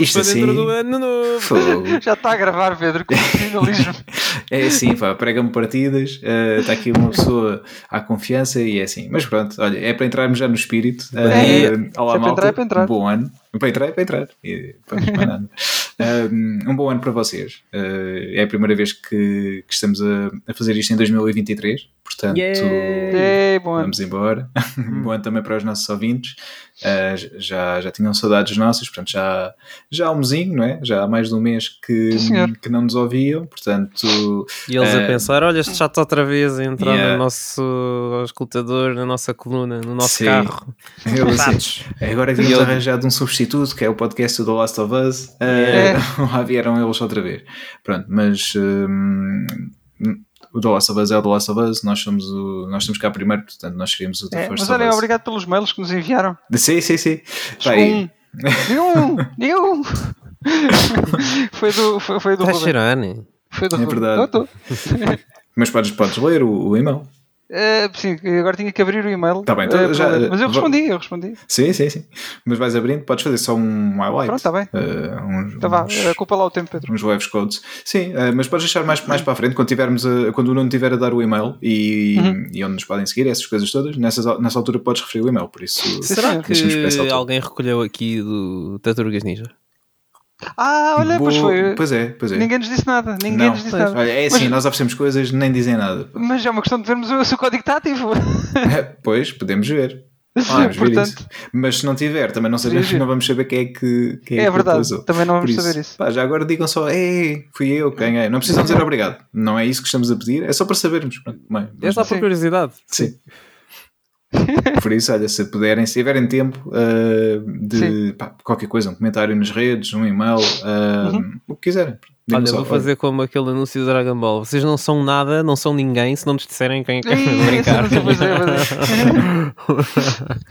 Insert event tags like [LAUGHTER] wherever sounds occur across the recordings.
Isto para dentro assim- do ano novo. Fogo. [LAUGHS] Já está a gravar, Pedro, com finalismo. [LAUGHS] É assim, pá, prega-me partidas, eh, está aqui uma pessoa à confiança e é assim. Mas pronto, olha, é para entrarmos já no espírito. É, Eh, olá, é para malta. entrar, é para entrar. Um bom ano. Para entrar, é para entrar. E, nada. [LAUGHS] Eh, um bom ano para vocês. É a primeira vez que, que estamos a, a fazer isto em 2023. Portanto, Yeah. Ano. vamos embora. Um [LAUGHS] bom ano também para os nossos ouvintes. Eh, já, já tinham saudades nossas, portanto, já, já há um mesinho, não é? Já há mais de um mês que, que não nos ouviam. Portanto, E eles a Eh, pensar: olha, este chato outra vez a entrar Yeah. no nosso escutador, na nossa coluna, no nosso Sim. carro. [LAUGHS] Eu, assim, Chatos. agora que tínhamos arranjado um substituto, que é o podcast do The Last of Us, É. eh, [LAUGHS] lá vieram eles outra vez. Pronto, mas hum, o The Last of Us é o The Last of Us, nós, somos o, nós estamos cá primeiro, portanto nós seríamos o The É, First mas of olha, Us. obrigado pelos mails que nos enviaram. Sim, sim, sim. Chegou e- um. Nenhum! Nenhum! [LAUGHS] foi do, foi, foi do Está Ruben. cheirando. Foi do É Ruben. verdade. Mas podes, podes ler o, o e-mail. Eh, sim, agora tinha que abrir o e-mail. Tá bem, então Eh, já- mas eu vou- respondi, eu respondi. Sim, sim, sim. Mas vais abrindo, podes fazer só um highlight. Pronto, tá bem. Eh, uns, Então vá, uns- eh, culpa lá o tempo, Pedro. uns waves codes. Sim, eh, mas podes deixar mais, mais para a frente quando tivermos a- quando o Nuno tiver a dar o e-mail e, Uhum. e onde nos podem seguir, essas coisas todas, nessas, nessa altura podes referir o e-mail, por isso Será que alguém recolheu aqui do Tartarugas Ninja? Ah, olha, pois Boa- foi. Pois é, pois é. Ninguém nos disse nada. Ninguém Não. nos disse Pois. nada. Olha, é assim, Mas- nós oferecemos coisas, nem dizem nada. Mas é uma questão de vermos o- se o código está ativo. [LAUGHS] pois, podemos ver. Podemos ver Portanto, isso. Mas se não tiver, também não, sabemos, não vamos saber quem é que, quem é é que verdade. utilizou. Também não vamos Por saber isso. Pá, já agora digam só, ei, fui eu, quem é? Não precisam [LAUGHS] dizer obrigado. Não é isso que estamos a pedir, é só para sabermos. Bem, É vamos só por Sim. curiosidade. Sim. [LAUGHS] Por isso, olha, se puderem, se tiverem tempo uh, de pá, qualquer coisa, um comentário nas redes, um e-mail, uh, Uhum. o que quiserem. Olha, só, vou fazer como aquele anúncio do Dragon Ball. Vocês não são nada, não são ninguém se não nos disserem quem é que é [LAUGHS] brincar. é, [LAUGHS]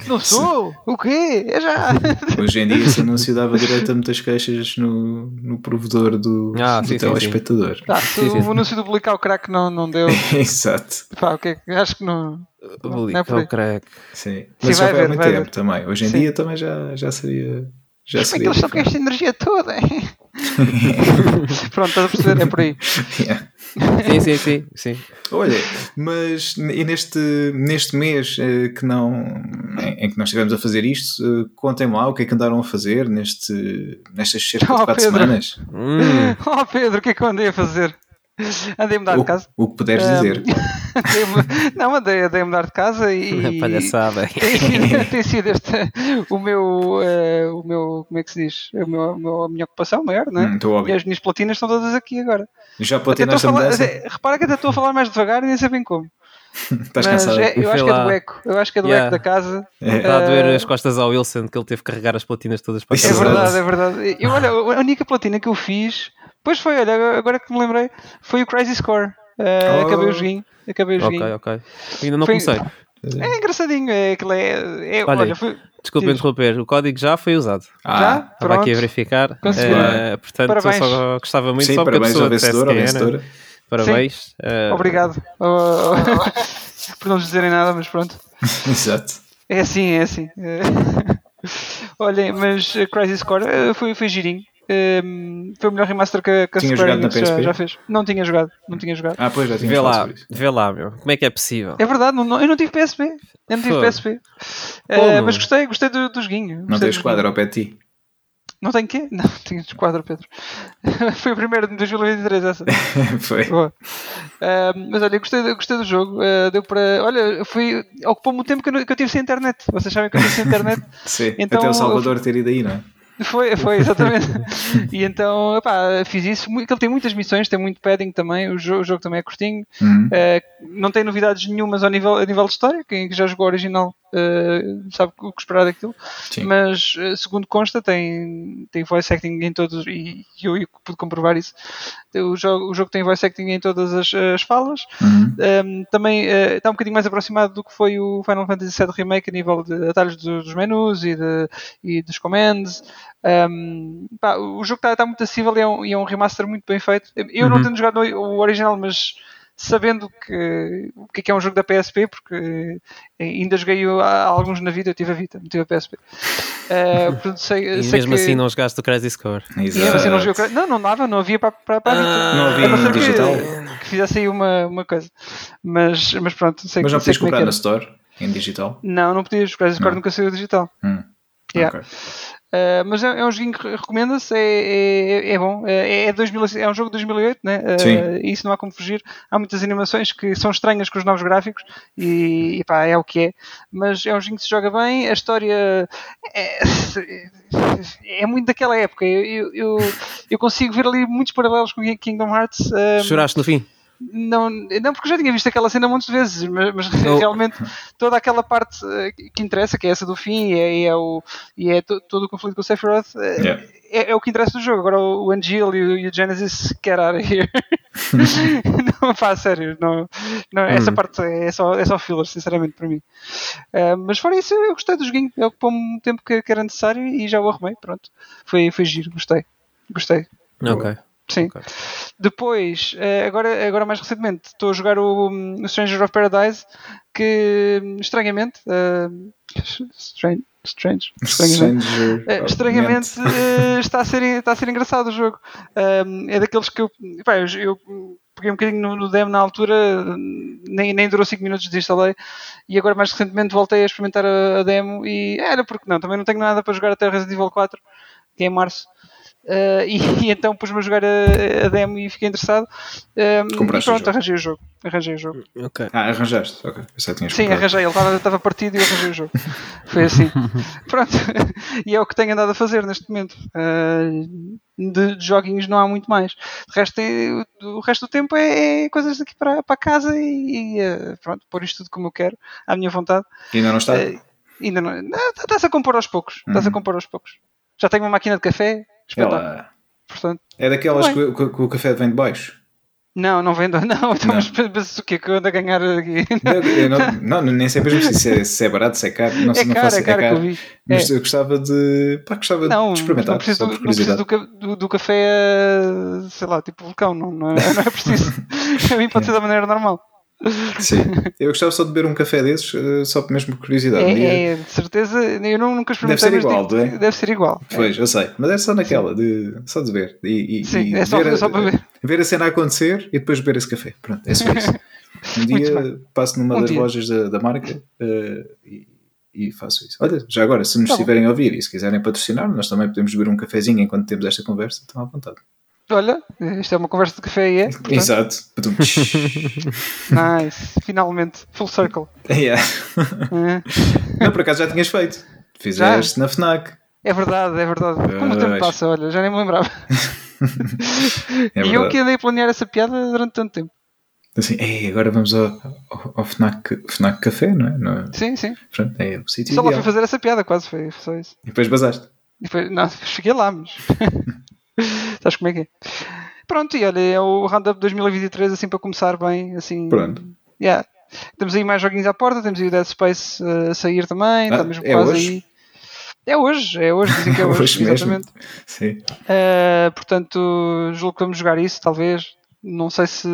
Não sou? O quê? É já! [LAUGHS] hoje em dia esse anúncio dava direito a muitas queixas no, no provedor do, Ah, do sim, sim, telespectador. Tá, se Sim, sim. o anúncio do publicar o crack não, não deu. Exato. Pá, o que é que- Acho que não. Não é o crack. Sim. Sim, Mas já vai foi há ver, muito vai tempo ver. também. Hoje em Sim. dia também já, já seria. Já Como é que seria eles estão com esta energia toda? [LAUGHS] Pronto, estás a perceber? É por aí. Yeah. Sim, sim, sim. sim. Olha, mas e neste, neste mês eh, que não, em, em que nós estivemos a fazer isto, eh, contem lá o que é que andaram a fazer neste, nestas cerca [LAUGHS] Oh, de 4 Pedro. semanas. Hum, [LAUGHS] Oh Pedro, o que é que eu andei a fazer? [LAUGHS] Andei a mudar de O, casa. o que puderes Um, dizer. [LAUGHS] andei não, andei, andei a mudar de casa e. [LAUGHS] palhaçada. Tem sido, tem sido este o meu, eh, o meu, como é que se diz? O meu, o meu- a minha ocupação maior, não é? Hum, Estou E óbvio. as minhas platinas estão todas aqui agora. Já estou a platinaste a falar, mudança? até- repara que até estou a falar mais devagar e nem sei bem como. Estás Mas cansado? é- eu acho que é lá. do eco. Eu acho que é do Yeah. eco da casa. É. Está a doer Eh, as costas ao Wilson que ele teve que carregar as platinas todas para Isso É Exato. verdade, é verdade. Eu, olha, a única platina que eu fiz, pois foi, olha, agora que me lembrei, foi o Crisis Core. Eh, Oh. Acabei o joguinho. Acabei o Ok, joguinho. ok. Ainda não Foi- comecei. É engraçadinho, é aquilo é. é- Olha, olha, foi, Desculpa Diz. interromper, o código já foi usado. Ah, já? Estava aqui a verificar. Eh, portanto, Parabéns. eu só gostava muito sim, só porque a parabéns pessoa ao vencedor, ao dissesse quem era. vencedora. Parabéns. Eh, Obrigado. Oh, [LAUGHS] por não nos dizerem nada, mas pronto. Exato. É assim, é assim. [LAUGHS] Olhem, mas Crisis Core foi, foi girinho. Eh, foi o melhor remaster que, a- que a Tinha Square Enix já, já fez. Não tinha jogado, não tinha jogado. Ah, pois já tinha Vê lá, vê lá, meu. Como é que é possível? É verdade, não, não- eu não tive PSP. Eu não tive Fogo. PSP. Como? mas gostei, gostei do, do joguinho. Não tens do quadro ao pé de ti. Não tenho quê? [LAUGHS] Não, tinha esquadro, Pedro. [LAUGHS] foi o primeiro de 2023 essa. [LAUGHS] Foi. Boa. Ah, mas olha, eu gostei, eu gostei do jogo. Ah, deu para. Olha, foi. Ocupou-me o tempo que eu, que eu tive sem internet. Vocês sabem que eu tive sem internet. Sim. Então, Até o Salvador ter ido aí, não é? Foi, [LAUGHS] foi, exatamente. e então, epá, fiz isso. Ele tem muitas missões, tem muito padding também. O jogo, o jogo também é curtinho. Uhum. Eh, não tem novidades nenhumas ao nível, a nível de história. Quem já jogou original eh, sabe o que esperar daquilo. Sim. Mas, eh, segundo consta, tem, tem voice acting em todos. E, e eu, eu pude comprovar isso. O jogo, o jogo tem voice acting em todas as, as falas. Uhum. Um, também uh, está um bocadinho mais aproximado do que foi o Final Fantasy VII Remake a nível de atalhos do- dos menus e, de, e dos commands. Um, pá, o jogo está está muito acessível e é, um, e é um remaster muito bem feito. Eu não Uhum. tenho jogado o original, mas sabendo que, o que é, que é um jogo da PSP, porque ainda joguei há alguns na vida, eu tive a Vita, não tive a PSP. Uh, [LAUGHS] portanto, sei, E sei mesmo que, assim não jogaste o Crazy Score. e mesmo assim não, joguei, o- não, não dava, não havia para, para, para a Vita. Ah, Não havia A não em que- digital. Que, fizesse aí uma, uma coisa. Mas, mas pronto, sei, Mas não sei podias é comprar que na. Store, em digital? Não, não podias, o Crazy Score Não. nunca saiu digital. Hum. Yeah. Ok. Uh, mas é, é um joguinho que recomenda-se, é, é, é bom. É, é, 2000, é um jogo de 2008, né? Uh, e isso não há como fugir. Há muitas animações que são estranhas com os novos gráficos e, e pá, é o que é. Mas é um joguinho que se joga bem. A história é, é muito daquela época. Eu, eu, eu, eu consigo ver ali muitos paralelos com Kingdom Hearts. um, Choraste no fim? Não, não, porque eu já tinha visto aquela cena muitas vezes, mas, mas Oh. realmente toda aquela parte eh, que interessa, que é essa do fim, e é, e é o, e é to- todo o conflito com o Sephiroth, eh, Yeah. é, é o que interessa do jogo. Agora o, o Angel e o, e o Genesis, get out of here. [LAUGHS] não, pá, sério, não, não, essa Hum. parte é só, é só filler, sinceramente, para mim. Eh, mas fora isso, eu gostei do joguinho, ele ocupou um tempo que, que era necessário e já o arrumei, pronto. Foi, foi giro, gostei. Gostei. Ok. Sim. Ok. Depois, eh, agora, agora mais recentemente, estou a jogar o, o Stranger of Paradise, que estranhamente. eh, strange, strange, estranhamente. Eh, estranhamente Ment. está, a ser, está a ser engraçado o jogo. Um, é daqueles que eu, pá, eu, eu peguei um bocadinho no, no demo na altura, nem, nem durou 5 minutos, desinstalei. E agora, mais recentemente, voltei a experimentar a, a demo. E era porque não, também não tenho nada para jogar até Resident Evil 4, que é em março. Uh, e, [LAUGHS] e então pus-me a jogar a, a demo e fiquei interessado. Um, e Compraste o pronto, arranjei o jogo. Arranjei o jogo. Ok. Ah, arranjaste. Ok. Sim, comprado. arranjei. Ele estava- partido e eu arranjei o jogo. [LAUGHS] Foi assim. Pronto. [LAUGHS] E é o que tenho andado a fazer neste momento. Uh, de, de joguinhos não há muito mais. O resto, é- o resto do tempo é, é coisas daqui para, para casa e, e, uh, pronto, pôr isto tudo como eu quero, à minha vontade. E ainda não está? Uh, ainda não. Está-se a compor aos poucos. Está-se a Uhum. compor aos poucos. Já tenho uma máquina de café. Espetáculo. Ela Portanto, é daquelas que, que- que o café vem de baixo. não, não vendo. [LAUGHS] Não, então, Não. mas o quê? Que eu ando a ganhar aqui? Não, [LAUGHS] não, nem sei mesmo se é, se é barato, se é caro. Não, É não caro, faço, é caro que eu vi. Mas É. eu gostava de. Pá, gostava Não, de experimentar. não preciso, não preciso do, do- do café, eh, sei lá, tipo vulcão, não, não, é, [LAUGHS] não é preciso. a mim pode ser da maneira normal. Sim. [LAUGHS] Eu gostava só de beber um café desses, eh, só mesmo por curiosidade. Um dia- É, é, de certeza, eu não, nunca experimentei, ser mas igual, digo- é? deve ser igual. Pois, eu sei. Mas é só naquela, de, só de ver. E, e- Sim, e é só, ver, é [LAUGHS] só para ver. ver a cena acontecer e depois beber esse café. Pronto, é só isso. [LAUGHS] Um dia passo numa Um das dia. lojas da, da marca eh, e, e faço isso. Olha, já agora, se nos Tá estiverem a ouvir e se quiserem patrocinar, nós também podemos beber um cafezinho enquanto temos esta conversa, estão à vontade. Olha, isto é uma conversa de café e é. portanto, [LAUGHS] Exato. [LAUGHS] Nice, finalmente, full circle. Yeah. É, Não, por acaso já tinhas feito. Fizeste na FNAC. É verdade, é verdade. Como o tempo passa, olha, já nem me lembrava. [LAUGHS] É e eu que andei a planear essa piada durante tanto tempo. Assim, "Ei, agora vamos ao, ao, ao FNAC, FNAC Café, não é? Não é? Sim, sim. Pronto, é o sítio Só lá ideal. fui fazer essa piada, quase foi só isso. E depois basaste. E depois, não, cheguei lá, mas. [LAUGHS] Sabes como é que é? Pronto, e olha, é o Roundup 2023, assim para começar bem. Assim, Pronto. Yeah. Temos aí mais joguinhos à porta, temos aí o Dead Space uh, a sair também, Ah, está mesmo é quase hoje? aí. É hoje, é hoje, dizem que é [LAUGHS] hoje, Hoje exatamente. Sim. Uh, portanto, julgo que vamos jogar isso, talvez. Não sei se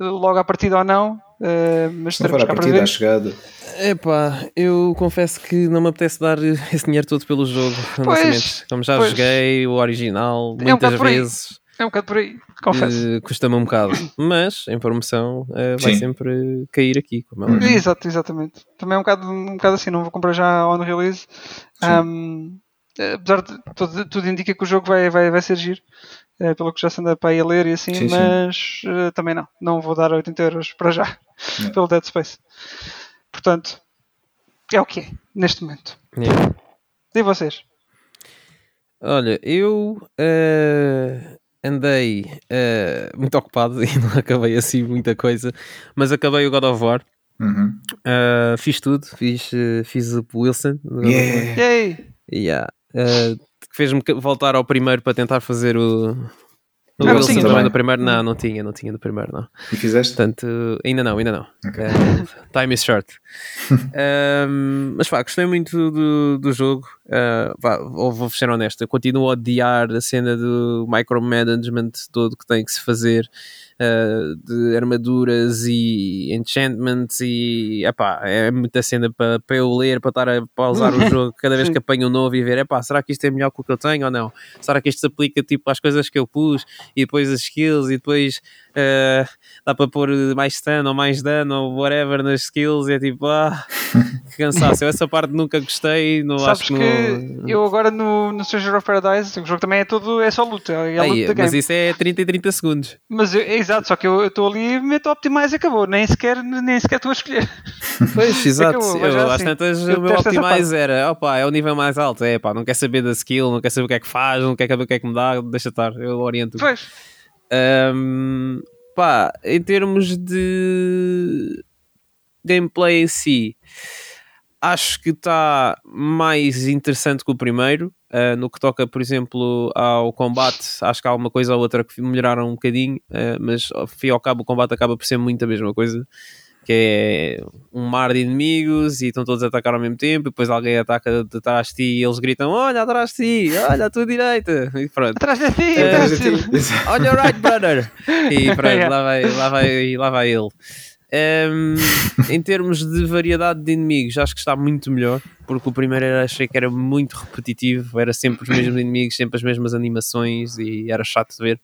logo à partida ou não, uh, mas não para partida, à ver. chegada. Epá, eu confesso que não me apetece dar [LAUGHS] esse dinheiro todo pelo jogo. Pois. Como já pois. joguei o original um muitas aí. vezes, É um bocado por aí, confesso. eh, custa-me um bocado. Mas em promoção eh, vai Sim. sempre cair aqui. Como é Uhum. Exato, exatamente. Também é um bocado, um bocado assim, não vou comprar já on release. Sim. Um, apesar de tudo, tudo indica que o jogo vai, vai, vai ser giro, eh, pelo que já se anda para aí a ler e assim, Sim, sim. mas eh, também não, não vou dar 80 euros para já. Pelo Dead Space. Portanto, é o que é, neste momento. Yeah. E vocês? Olha, eu eh, andei eh, muito ocupado [LAUGHS] e não acabei assim muita coisa, mas acabei o God of War. Uhum. Eh, fiz tudo, fiz, fiz o Wilson. Yeah. Yeah. Que fez-me voltar ao primeiro para tentar fazer o. Ah, não Wilson tinha também do primeiro? Não, não tinha, não tinha do primeiro, não. E fizeste? Portanto, ainda não, ainda não. Ok. Eh, time is short. [LAUGHS] Ehm, mas pá, gostei muito do, do jogo. Uh, pá, vou ser honesto, eu continuo a odiar a cena do micromanagement todo que tem que se fazer uh, de armaduras e enchantments e epá, é muita cena para pa eu ler, para estar a pausar o jogo cada vez que apanho um novo e ver, epá, será que isto é melhor que o que eu tenho ou não? Será que isto se aplica tipo às coisas que eu pus e depois as skills e depois uh, dá para pôr mais stun ou mais dano ou whatever nas skills e é tipo, ah, [LAUGHS] que cansaço. Eu essa parte nunca gostei, não Sabes acho que, que não... eu agora no, no Stranger of Paradise, o jogo também é todo, é só luta, é luta Aí, da mas game. isso é 30 e 30 segundos. Mas eu- é exato, só que eu estou ali e meto Optimize e acabou, nem sequer, nem sequer estou a escolher. Pois, [LAUGHS] exato. Acabou, eu, já às assim, tantas, o meu Optimize era, opa, é o nível mais alto, é pá, não quer saber da skill, não quer saber o que é que faz, não quer saber o que é que me dá, deixa estar, eu oriento. Pois, Ahm, pá, em termos de gameplay em si, acho que está mais interessante que o primeiro. Ah, no que toca, por exemplo, ao combate, acho que há uma coisa ou outra que melhoraram um bocadinho, ah, mas ao fim e ao cabo o combate acaba por ser muito a mesma coisa. Que é um mar de inimigos e estão todos a atacar ao mesmo tempo. E depois alguém ataca de trás de ti e eles gritam: Olha, atrás de ti, olha à tua direita. [LAUGHS] E pronto. atrás de ti, É, atrás de ti. [LAUGHS] On your right, brother! E pronto, [LAUGHS] lá, vai, lá, vai, lá vai ele. Ehm, [LAUGHS] em termos de variedade de inimigos, acho que está muito melhor, porque o primeiro era, achei que era muito repetitivo, era sempre os mesmos inimigos, sempre as mesmas animações e era chato de ver.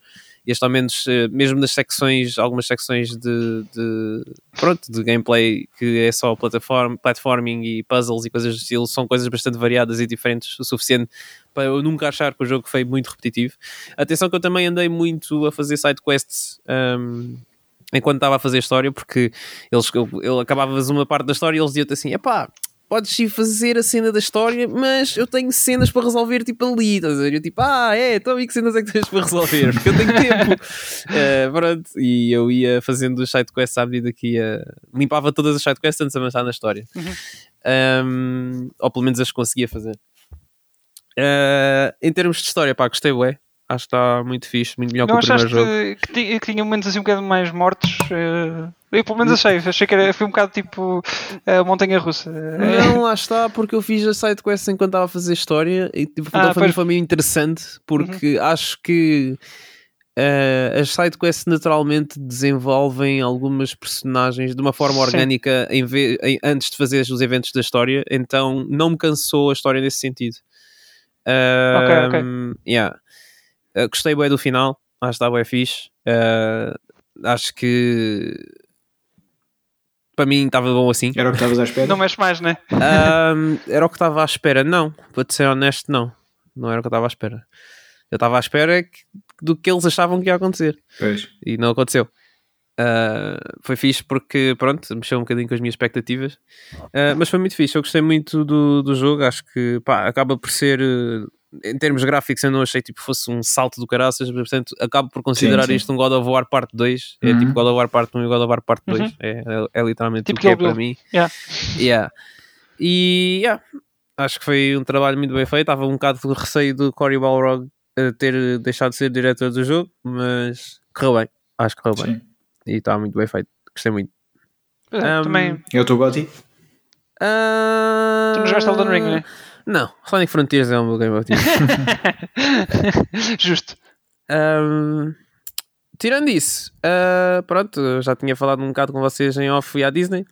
Este, ao menos, eh, mesmo nas secções, algumas secções de, de, pronto, de gameplay que é só plataform, platforming e puzzles e coisas do estilo, são coisas bastante variadas e diferentes o suficiente para eu nunca achar que o jogo foi muito repetitivo. Atenção que eu também andei muito a fazer side quests um, enquanto estava a fazer história, porque eles, eu, acabavas uma parte da história e eles diziam-te assim: epá, podes ir fazer a cena da história, mas eu tenho cenas para resolver tipo ali. Estás a ver? Eu tipo, ah, é, então e que cenas é que tens para resolver? Porque eu tenho tempo. [LAUGHS] Eh, pronto, e eu ia fazendo os sidequests à medida que ia. Limpava todas as sidequests antes de avançar na história. Um, ou pelo menos as conseguia fazer. Eh, em termos de história, pá, gostei, ué. Acho que está muito fixe, muito melhor Não que o primeiro jogo. que, que tinha momentos assim um bocado mais mortos? eh, Eu pelo menos achei, achei que era, foi um bocado tipo a montanha russa. Eh, Não, lá está, porque eu fiz a sidequest enquanto estava a fazer história e tipo, Ah, foi. Uhum. foi meio interessante porque acho que eh, as sidequests naturalmente desenvolvem algumas personagens de uma forma Sim. orgânica em ve- em- antes de fazer os eventos da história, então não me cansou a história nesse sentido. Ok, ok. Ahm, yeah. Uh, gostei bem do final, acho que está bem fixe. Uh, acho que para mim estava bom assim. Era o que estavas à espera? Não mexe mais, né? Ahm, era o que estava à espera, não, para te ser honesto, não, não era o que eu estava à espera. Eu estava à espera que- do que eles achavam que ia acontecer Pois. e não aconteceu. Ah, foi fixe porque, pronto, mexeu um bocadinho com as minhas expectativas, Ah, mas foi muito fixe. Eu gostei muito do, do jogo. Acho que pá, acaba por ser, eh, em termos gráficos, eu não achei tipo fosse um salto do caraças, mas, portanto, acabo por considerar sim. isto um God of War Parte 2. É Uhum. tipo God of War Parte 1 e God of War Parte 2. Uhum. É, é, é literalmente Tipo o que é para mim. Yeah. Yeah. E yeah, acho que foi um trabalho muito bem feito. Estava um bocado de receio do Cory Balrog eh, ter deixado de ser diretor do jogo, mas correu bem. Acho que correu bem. Sim. E está muito bem feito. Gostei muito. É, Um, Também. É o teu Gotti? Ah, Tu não jogaste Elden Ring, né? Não, Sonic Frontiers é meu game of the year. [LAUGHS] Justo. Ahm, tirando isso, ah, pronto, eu já tinha falado um bocado com vocês em off e à Disney.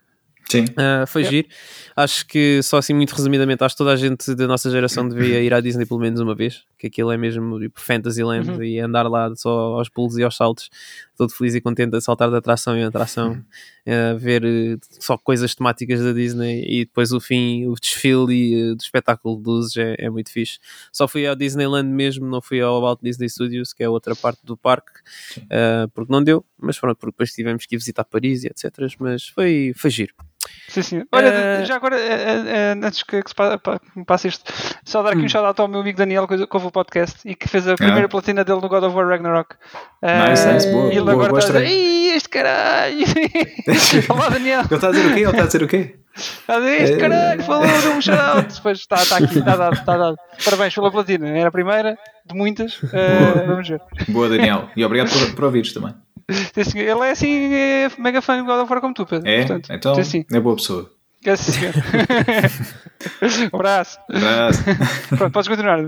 Sim. Ah, foi Yeah. giro. Acho que só assim muito resumidamente, acho que toda a gente da nossa geração devia ir à Disney pelo menos uma vez, que aquilo é mesmo tipo Fantasyland Uhum. e andar lá só aos pulos e aos saltos, todo feliz e contente a saltar de atração em atração, a ver eh, só coisas temáticas da Disney e depois o fim, o desfile e, eh, do espetáculo de luzes é, é muito fixe. Só fui ao Disneyland mesmo, não fui ao Walt Disney Studios, que é outra parte do parque, ah, porque não deu, mas pronto, porque depois tivemos que ir visitar Paris e etc. Mas foi, foi giro. Sim, sim. Olha, Eh, já agora, eh, eh, antes que, que se passe isto, só dar aqui Hum. um shout-out ao meu amigo Daniel, que que ouve o podcast e que fez a primeira Ah. platina dele no God of War Ragnarok. Nice, nice, boa, E ele boa, agora boa está a dizer: este caralho! [LAUGHS] Olá, Daniel! Ele está a dizer o quê? Ele está a dizer o quê? Está a dizer: Este caralho falou de um shout-out! Depois está, está aqui, está dado, está dado. Parabéns pela platina, era a primeira de muitas. Eh, vamos ver. Boa, Daniel. E obrigado por, por ouvires também. Sim, senhor. Ele é assim, é mega fã de God of War como tu, Pedro. É? Portanto, então sim, sim. é boa pessoa. Quer sim, senhor. um [LAUGHS] abraço. Abraço. [LAUGHS] Pronto, podes continuar.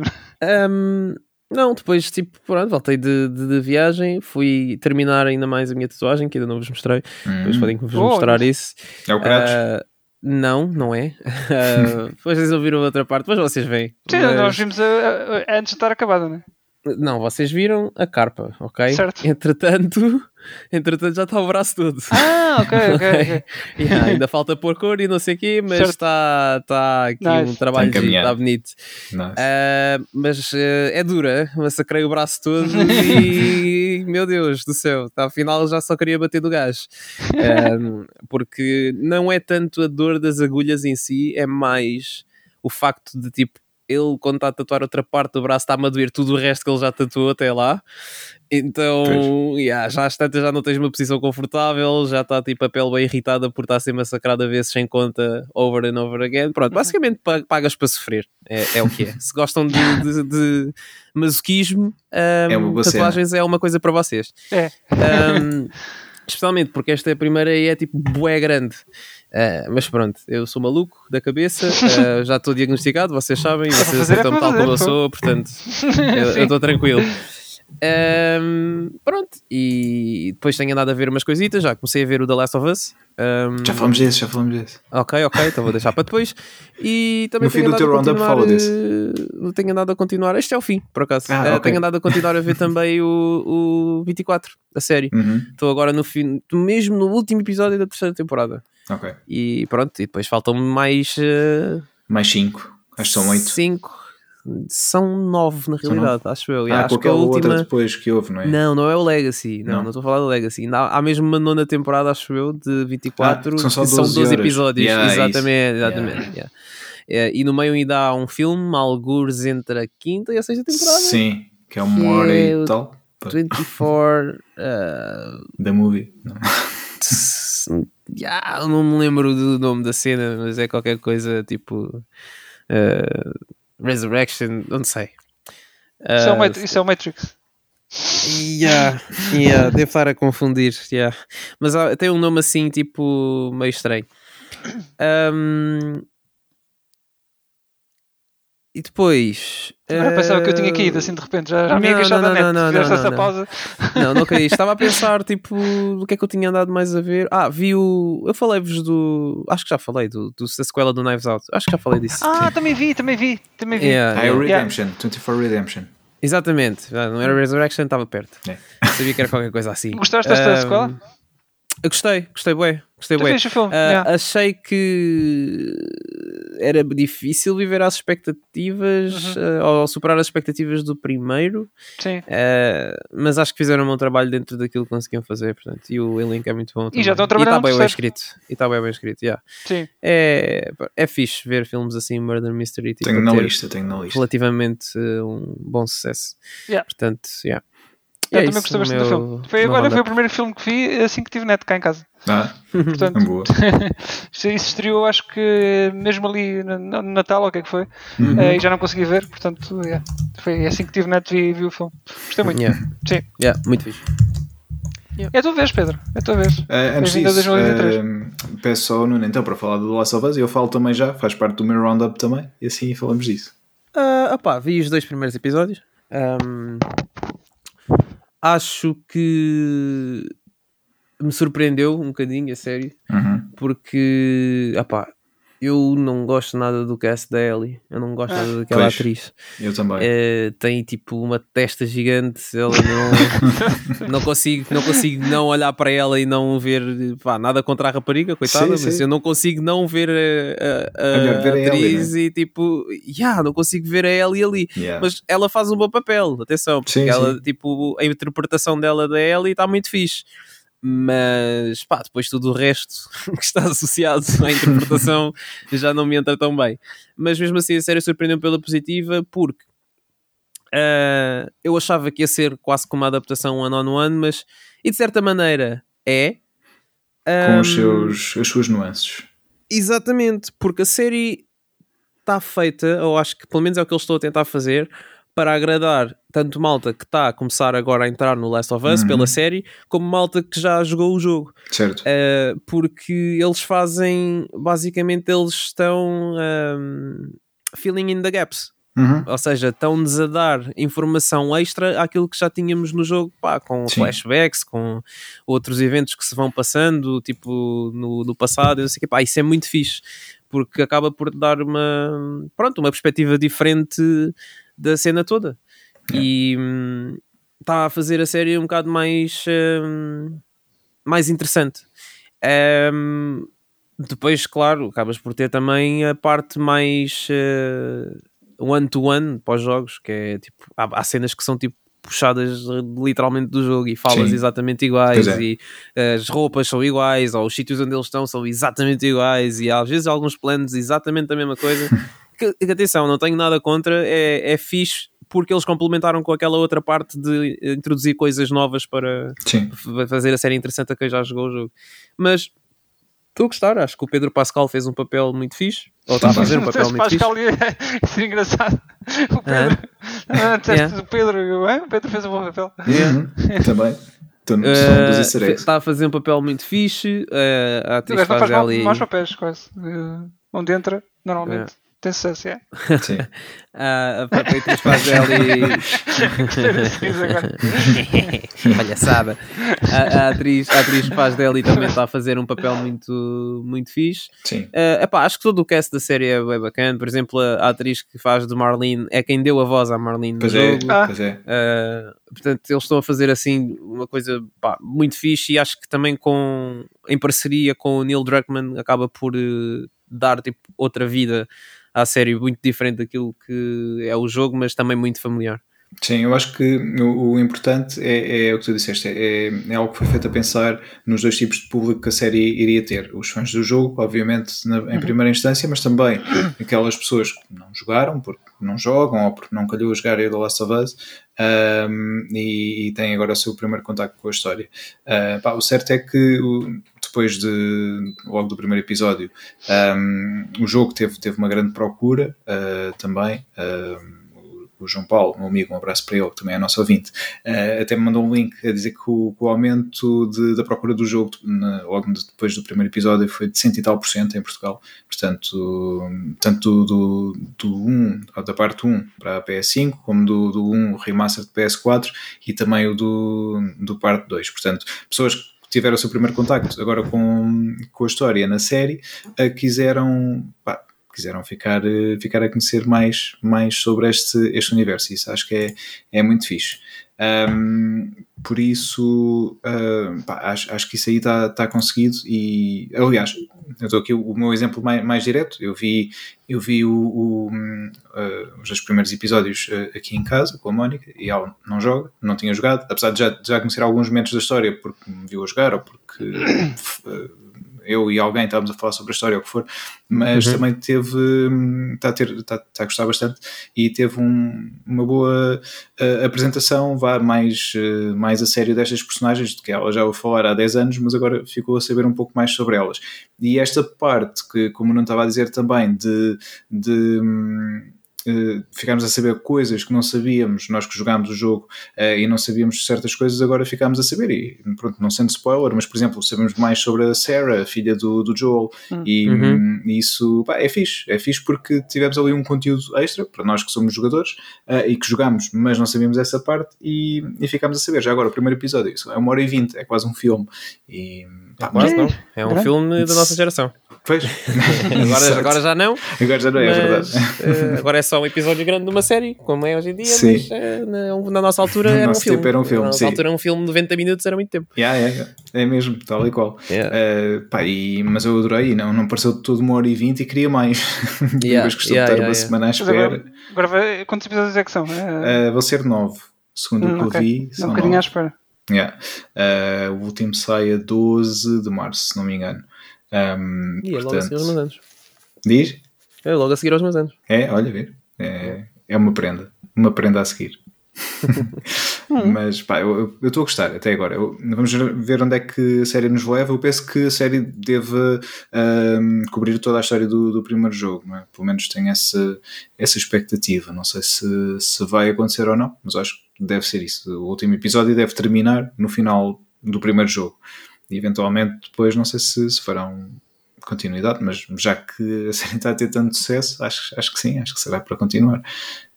Um, não, depois, tipo, pronto, voltei de, de, de viagem, fui terminar ainda mais a minha tatuagem, que ainda não vos mostrei. Depois Hum. podem vos Oh, mostrar isso. É o Kratos. Ah, não, não é. [LAUGHS] Ah, depois vocês ouviram outra parte, depois vocês veem. Sim, Mas- nós vimos a- a- a- antes de estar acabada, né? Não, vocês viram a carpa, ok? Certo. Entretanto, entretanto já está o braço todo. Ah, ok, ok, ok. [LAUGHS] Yeah, ainda falta pôr cor e não sei o quê, mas está está aqui Nice. um trabalho encaminhado. está bonito. Nice. Ah, mas ah, é dura, massacrei o braço todo [LAUGHS] e meu Deus do céu, tá, afinal já só queria bater do gás. Ah, porque não é tanto a dor das agulhas em si, é mais o facto de tipo. Ele, quando está a tatuar outra parte do braço, está-me a doer tudo o resto que ele já tatuou até lá. Então, yeah, já às tantas já não tens uma posição confortável, já está tipo a pele bem irritada por estar a ser massacrada vezes sem conta, over and over again. Pronto, basicamente pa- pagas para sofrer. É, é o que é. [LAUGHS] Se gostam de, de, de masoquismo, um, É boa tatuagens é uma coisa para vocês. É. Um, [LAUGHS] especialmente porque esta é a primeira e é tipo bué grande. Uh, mas pronto, eu sou maluco da cabeça, uh, [LAUGHS] já estou diagnosticado, vocês sabem, vocês é aceitam-me para tal como eu sou, portanto [LAUGHS] eu estou tranquilo. Um, pronto, e depois tenho andado a ver umas coisitas. Já comecei a ver o The Last of Us. Um, Já falamos desse, já falamos desse. Ok, ok, então vou deixar para depois. E também No fim tenho do andado teu roundup, fala disso. eh, Tenho andado a continuar. Este é o fim, por acaso. Ah, ok. Tenho andado a continuar a ver também o, o 24, a série. Uhum. Estou agora no fim, mesmo no último episódio da terceira temporada. Ok. E pronto, e depois faltam-me mais uh, Mais 5. Acho que são 8. cinco. São nove na São realidade, acho eu. Ah, acho que a aquela outra última. depois que houve, não é? Não, não é o Legacy. Não, Não? não estou a falar do Legacy. Ainda Há, há mesmo uma nona temporada, acho eu, de 24. Ah, são só que 12 horas. episódios. Yeah, é isso. exatamente, exatamente. yeah. É, e no meio ainda há um filme, algures entre a quinta e a sexta temporada. Sim, que é uma hora é e tal. 24. uh, Da movie. Não. [LAUGHS] yeah, não me lembro do nome da cena, mas é qualquer coisa tipo. uh, Resurrection, não sei. Isso é o Uh, Mat- Isso é o Matrix. Yeah, yeah, devo estar a confundir, yeah. mas há- tem um nome assim, tipo, meio estranho. Um, e depois. Agora pensava que eu tinha caído assim de repente, já, já me ia Não, não, não, net. não, não, essa não. pausa. Não, não caí. [LAUGHS] Estava a pensar, tipo, do que é que eu tinha andado mais a ver. Ah, vi o. Eu falei-vos do. Acho que já falei do, do, da sequela do Knives Out. Acho que já falei disso. Ah, também vi, também vi, também vi. Yeah, Ah, é o yeah. Redemption. 24 Redemption. Exatamente. Ah, Não era Resurrection, estava perto. É. Sabia que era qualquer coisa assim. Gostaste desta Um, sequela? Eu gostei, gostei bué. Gostei o filme? Ah, Yeah. Achei que era difícil viver às expectativas Uhum. ah, ou superar as expectativas do primeiro, Sim. ah, mas acho que fizeram um bom trabalho dentro daquilo que conseguiam fazer. Portanto, e o elenco é muito bom. E já também. estão a trabalhar E está bem, bem escrito. E está bem, bem escrito. yeah. Sim. É, é fixe ver filmes assim, Murder Mystery, tipo, Tenho na lista, tenho na lista. relativamente um bom sucesso. Yeah. Portanto, yeah. E Eu é também gostei bastante do meu- filme. Foi, agora foi o primeiro filme que vi assim que tive net cá em casa. Ah, Portanto, é boa. [LAUGHS] isso estreou acho que mesmo ali no no Natal ou o que é que foi. Uhum. Eh, e já não consegui ver, portanto, yeah. foi assim que tive net vi, vi o filme. Gostei muito. Yeah. Sim. Yeah, muito fixe. É a tua vez, Pedro. É a tua vez. Ah, antes disso, 2023. ah, peço só ao Nuno então para falar do The Last of Us e eu falo também já, faz parte do meu roundup também, e assim falamos disso. Ah, opá, vi os dois primeiros episódios. Ahm, acho que me surpreendeu um bocadinho, a sério, Uhum. porque opá, eu não gosto nada do cast da Ellie, eu não gosto Ah. nada daquela Pois. atriz. Eu também. Eh, tem tipo uma testa gigante, ela não, [LAUGHS] não, consigo, não consigo não olhar para ela e não ver pá, nada contra a rapariga, coitada, Sim, mas sim. eu não consigo não ver a, a- a ver a Ellie, atriz e tipo, yeah, não consigo ver a Ellie ali. Yeah. Mas ela faz um bom papel, atenção, porque Sim, ela, sim. tipo, a interpretação dela da Ellie está muito fixe. Mas pá, depois tudo o resto [LAUGHS] que está associado à interpretação [LAUGHS] já não me entra tão bem. Mas mesmo assim a série surpreendeu pela positiva porque ah, eu achava que ia ser quase como uma adaptação one on one, mas e de certa maneira é. Com os seus, as suas nuances. Exatamente, porque a série está feita, ou acho que pelo menos é o que eles estão a tentar fazer, para agradar tanto malta que está a começar agora a entrar no Last of Us Uhum. pela série, como malta que já jogou o jogo. Certo. Uh, porque eles fazem, basicamente, eles estão um, filling in the gaps. Uhum. Ou seja, estão-nos a dar informação extra àquilo que já tínhamos no jogo, pá, com Sim. flashbacks, com outros eventos que se vão passando, tipo no, no passado, eu sei o quê. Pá, isso é muito fixe, porque acaba por dar uma, pronto, uma perspectiva diferente da cena toda. E está a fazer a série um bocado mais, hum, mais interessante. Hum, depois, claro, acabas por ter também a parte mais eh, one-to-one pós-jogos, que é tipo, há, há cenas que são tipo puxadas literalmente do jogo e falas Sim. exatamente iguais é. e eh, as roupas são iguais ou os sítios onde eles estão são exatamente iguais e às vezes alguns planos exatamente a mesma coisa [LAUGHS] que, que, atenção, não tenho nada contra é, é fixe porque eles complementaram com aquela outra parte de eh, introduzir coisas novas para Sim. fazer a série interessante a quem já jogou o jogo mas estou a gostar, acho que o Pedro Pascal fez um papel muito fixe ou está a fazer um [LAUGHS] papel muito fixe Pascal ia ser engraçado. O Pedro. Ah, Yeah. o Pedro. "Ah, O Pedro fez um bom papel. Uhum. [LAUGHS] Também. Eggs. está a fazer um papel muito fixe uh, a atriz faz faz mal, ali maus papéis, quase. Eh, onde entra, normalmente. Tem sucesso, é. Sim. a, a, a atriz faz agora. palhaçada a, a atriz, a atriz que faz dela e também está a fazer um papel muito, muito fixe Sim. Uh, epá, acho que todo o cast da série é bem bacana por exemplo a, a atriz que faz de Marlene é quem deu a voz à Marlene no Pois é. jogo Ah. Pois é. Uh, portanto, eles estão a fazer assim uma coisa pá, muito fixe e acho que também com, em parceria com o Neil Druckmann acaba por eh, dar tipo, outra vida à série muito diferente daquilo que é o jogo, mas também muito familiar. Sim, eu acho que o, o importante é, é o que tu disseste, é, é algo que foi feito a pensar nos dois tipos de público que a série iria ter. Os fãs do jogo, obviamente, na- em primeira instância, mas também aquelas pessoas que não jogaram, porque não jogam ou porque não calhou jogar The Last of Us um, e, e têm agora o seu primeiro contacto com a história. Uh, pá, o certo é que o- depois de logo do primeiro episódio, um, o jogo teve, teve uma grande procura uh, também. um, o João Paulo, meu amigo, um abraço para ele, que também é nosso ouvinte, uh, até me mandou um link a dizer que o, o aumento de- da procura do jogo na- logo depois do primeiro episódio foi de 100 e tal por cento em Portugal. Portanto, tanto do, do 1, da parte 1 para a PS5, como do, do 1 remaster de PS4 e também o do, do parte 2. Portanto, pessoas que tiveram o seu primeiro contacto agora com, com a história na série, quiseram, pá, quiseram ficar, eh, ficar a conhecer mais, mais sobre este, este universo. Isso acho que é, é muito fixe. Um, por isso, uh, pá, acho, acho que isso aí está tá conseguido. E, aliás, eu estou aqui o, meu exemplo mais, mais direto. Eu vi, eu vi o, o, uh, os dois primeiros episódios uh, aqui em casa com a Mónica e ela não joga, não tinha jogado, apesar de já, de já conhecer alguns momentos da história porque me viu a jogar ou porque [COUGHS] uh, eu e alguém estávamos a falar sobre a história ou o que for, mas Uhum. também teve está a, ter, está, está a gostar bastante e teve um- uma boa uh, apresentação, vá mais, uh, mais a sério destas personagens, de que ela já ouviu falar há 10 anos, mas agora ficou a saber um pouco mais sobre elas. E esta parte que, como não estava a dizer também, de, de hum, uh, ficarmos a saber coisas que não sabíamos, nós que jogámos o jogo uh, e não sabíamos certas coisas, agora ficámos a saber. E pronto, não sendo spoiler, mas por exemplo, sabemos mais sobre a Sarah, a filha do, do Joel, Hum. e Uhum. hum, isso pá, é fixe. É fixe porque tivemos ali um conteúdo extra para nós que somos jogadores uh, e que jogamos, mas não sabíamos essa parte e, e ficámos a saber. Já agora, o primeiro episódio, isso é uma hora e vinte, é quase um filme. E, pá, Quase mas- não. É um Grande. filme da nossa geração. Pois. [LAUGHS] Agora, agora já não. Agora já não é, é mas, verdade. eh, agora é só um episódio grande de uma série, como é hoje em dia, Sim. mas eh, na, na nossa altura No era um nosso filme. tempo era um filme, na nossa sim. altura um filme de 90 minutos era muito tempo. Yeah, yeah, é mesmo, tal e qual. Yeah. Uh, pá, e, mas eu adorei, e não, não pareceu de tudo uma hora e vinte e queria mais. [LAUGHS] Yeah, Depois costumo yeah, estar yeah, uma yeah. semana à espera. agora, agora quantos episódios é que são? É, Uh, vão ser nove, segundo Hum, o que ok. eu vi. é um são bocadinho à espera. Yeah. Uh, o último sai a 12 de março, se não me engano. Um, E é logo a seguir aos meus portanto, anos. diz? É logo a seguir aos meus anos. É, olha, ver. É, é uma prenda. Uma prenda a seguir. [LAUGHS] Mas pá, eu estou a gostar até agora. Eu, vamos ver onde é que a série nos leva. Eu penso que a série deve um, cobrir toda a história do, do primeiro jogo, é? pelo menos tenho essa, essa expectativa. Não sei se, se vai acontecer ou não, mas acho que deve ser isso. O último episódio deve terminar no final do primeiro jogo. E eventualmente depois não sei se, se farão continuidade, mas já que [LAUGHS] a série está a ter tanto sucesso, acho, acho que sim, acho que será para continuar.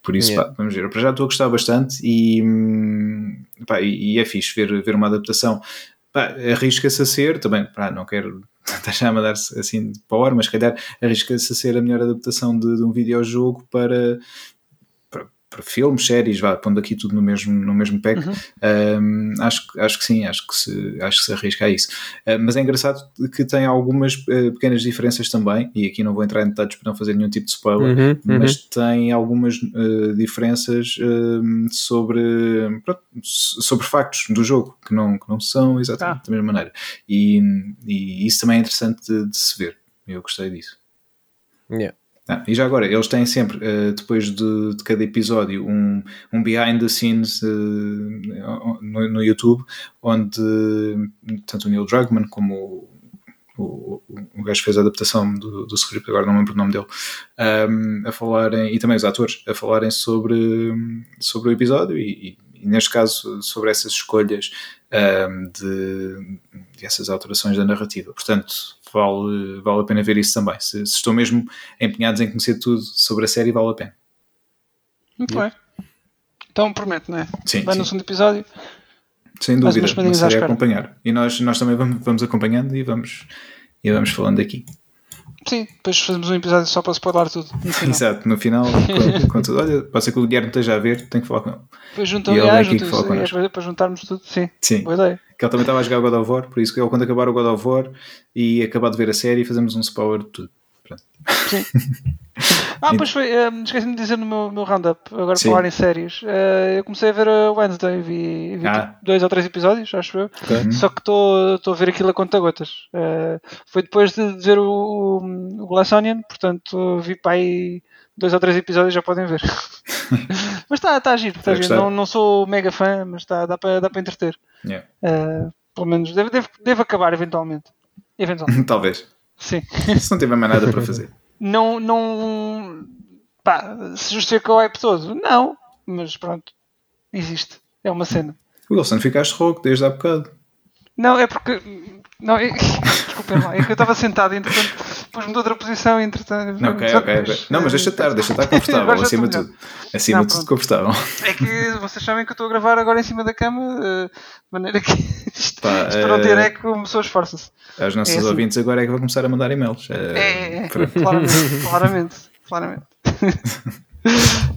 Por isso, yeah. pá, vamos ver. Para já estou a gostar bastante e, hum, pá, e, é fixe ver, ver uma adaptação. Arrisca-se a ser, também, pá, não quero [LAUGHS] estar a mandar-se assim para o ar, mas se calhar arrisca-se a ser a melhor adaptação de, de um videojogo para filmes, séries, vá, pondo aqui tudo no mesmo, no mesmo pack, uhum. um, acho, acho que sim, acho que se, acho que se arrisca a isso. Uh, mas é engraçado que tem algumas uh, pequenas diferenças também, e aqui não vou entrar em detalhes para não fazer nenhum tipo de spoiler, uhum, uhum. mas tem algumas uh, diferenças sobre, pronto, sobre factos do jogo, que não, que não são exatamente ah. da mesma maneira. E, e isso também é interessante de, de se ver. Eu gostei disso. Yeah. Ah, e já agora, eles têm sempre, uh, depois de, de, cada episódio, um, um behind the scenes uh, no, no, YouTube, onde tanto o Neil Druckmann como o, o, o gajo que fez a adaptação do, do script, agora não lembro o nome dele, um, a falarem, e também os atores, a falarem sobre, sobre o episódio e, e, e neste caso sobre essas escolhas um, de, de essas alterações da narrativa. Portanto, vale, vale a pena ver isso também. Se, se estão mesmo empenhados em conhecer tudo sobre a série, vale a pena. Muito bem. Então promete, não é? Sim. Vai sim. no segundo episódio. Sem dúvida, uma série a acompanhar. E nós, nós também vamos, vamos acompanhando e vamos, e vamos falando aqui. Sim, depois fazemos um episódio só para spoiler tudo. No [LAUGHS] Exato, no final, com, com tudo. [LAUGHS] Olha, pode ser que o Guilherme esteja a ver, tenho que falar com ele. Depois juntam, e juntam, juntam, para juntarmos tudo, sim. Sim. Boa ideia. Que ele também estava a jogar God of War, por isso que ele, quando acabar o God of War e acabar de ver a série, fazemos um spoiler de tudo. Sim. [LAUGHS] Ah, pois foi, um, esqueci-me de dizer no meu, meu roundup, agora Sim. falar em séries. Uh, eu comecei a ver a Wednesday, vi, vi ah. dois ou três episódios, acho eu. Okay. Só que estou a ver aquilo a conta gotas. Uh, foi depois de ver o, o Glass Onion, portanto vi para aí dois ou três episódios já podem ver. [LAUGHS] mas está tá a giro, tá giro. Não, não sou mega fã, mas tá, dá para dá entreter. Yeah. Uh, pelo menos deve, deve, deve acabar eventualmente. eventualmente. [LAUGHS] Talvez. Sim. [LAUGHS] Se não tiver mais nada para fazer não, não pá, se justifica o hype todo. Não, mas pronto, existe. É uma cena. Wilson, ficaste rouco desde há bocado. Não, é porque. Não, é, desculpem lá, é que eu estava sentado e entretanto pus-me de outra posição e entretanto. Ok, ok, ok. Não, mas deixa estar, deixa estar confortável, acima de tudo. Acima não, de tudo confortável. É que vocês sabem que eu estou a gravar agora em cima da cama, eh, de maneira que [LAUGHS] isto, Pá, isto para não ter eco, uma pessoa esforça-se. Os nossos é assim. ouvintes agora é que vão começar a mandar e-mails. É, é, é claramente, [LAUGHS] claramente, claramente.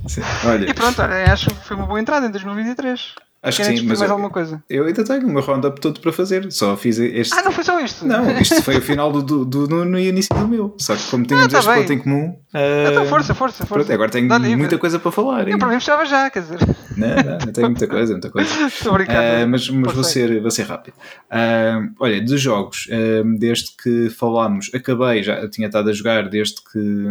Sim, olha. E pronto, olha, acho que foi uma boa entrada em 2023. Acho que sim, mas mais eu, alguma coisa? eu ainda tenho o meu roundup todo para fazer. Só fiz este. Ah, não foi só isto? Não, isto foi o final do, do, do, do no início do meu. Só que como tínhamos ah, tá este ponto em comum. Uh... Então, força, força, força. Pronto, agora tenho muita coisa para falar. Eu para mim fechava já, quer dizer. Não, não, não tenho muita coisa, muita coisa. [LAUGHS] Estou brincando. Uh, mas mas vou, ser, vou ser rápido. Uh, olha, de jogos, desde que falámos, acabei, já tinha estado a jogar desde que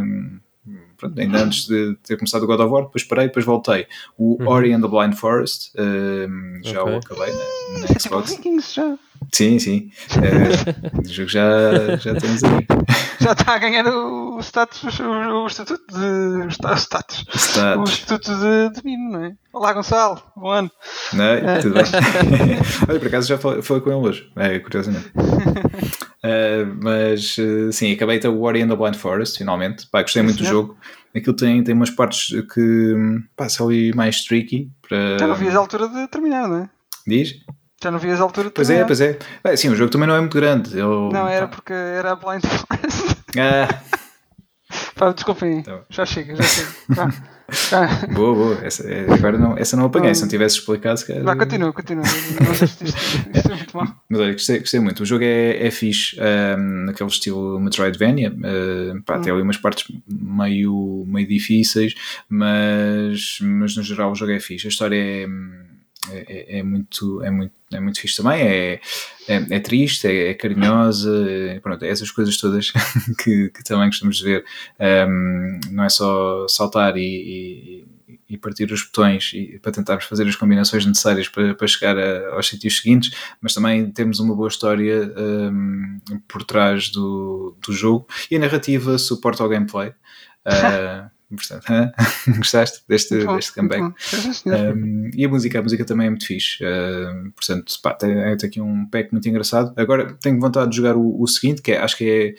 pronto, ainda antes de ter começado o God of War, depois parei, depois voltei. O uhum. Ori and the Blind Forest, um, já okay. o acabei na, na Xbox. já. Sim, sim. Uh, o jogo já, já temos aí. Já está a ganhar o status, o, o estatuto de. O status. status. O estatuto de, de não é? Olá, Gonçalo. Bom ano. Não, é, tudo bem. [LAUGHS] Olha, por acaso já falei, falei com ele hoje, é, curiosamente. [LAUGHS] Uh, mas uh, sim, acabei o War and the Blind Forest, finalmente. Pá, gostei muito do jogo. Aquilo tem, tem umas partes que passa ali mais tricky. Para... Já não vias a altura de terminar, não é? Diz? Já não vias a altura de pois terminar. Pois é, pois é. Sim, o jogo também não é muito grande. Eu... Não, era porque era a Blind [LAUGHS] Forest. Ah. Pá, desculpem, tá já chega, já chega. [LAUGHS] Ah. [LAUGHS] boa, boa. Essa, é, agora não, essa não apanhei, se não tivesse explicado. Se calhar... continua, continua. Não isto, isto, isto é muito mal. Mas olha, gostei, gostei muito. O jogo é, é fixe, um, naquele estilo Metroidvania. Uh, pá, hum. Tem ali umas partes meio, meio difíceis, mas, mas no geral o jogo é fixe. A história é é, é, é, muito, é, muito, é muito fixe também, é, é, é triste, é, é carinhosa, é, pronto, essas coisas todas [LAUGHS] que, que também gostamos de ver. Um, não é só saltar e, e, e partir os botões e, para tentarmos fazer as combinações necessárias para, para chegar a, aos sítios seguintes, mas também temos uma boa história um, por trás do, do jogo e a narrativa suporta o gameplay. Uh, [LAUGHS] Portanto, [LAUGHS] gostaste deste, bom, deste comeback? Um, e a música, a música também é muito fixe. Uh, portanto, pá, tem, tem, aqui um pack muito engraçado. Agora tenho vontade de jogar o, o seguinte, que é, acho que é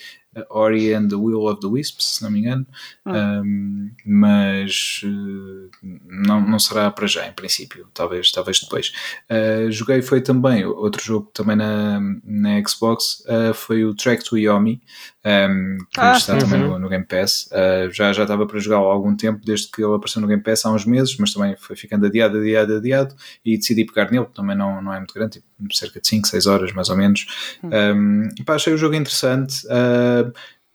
Ori and the Will of the Wisps, se não me engano, ah. um, mas uh, não, não será para já, em princípio, talvez, talvez depois. Uh, joguei foi também, outro jogo também na, na Xbox, uh, foi o Track to Yomi, um, que ah, está sim, também no, no, Game Pass. já, já estava para jogar há algum tempo, desde que ele apareceu no Game Pass há uns meses, mas também foi ficando adiado, adiado, adiado, e decidi pegar nele, também não, não é muito grande, tipo, cerca de 5, 6 horas mais ou menos. Um, pá, achei o jogo interessante. Uh,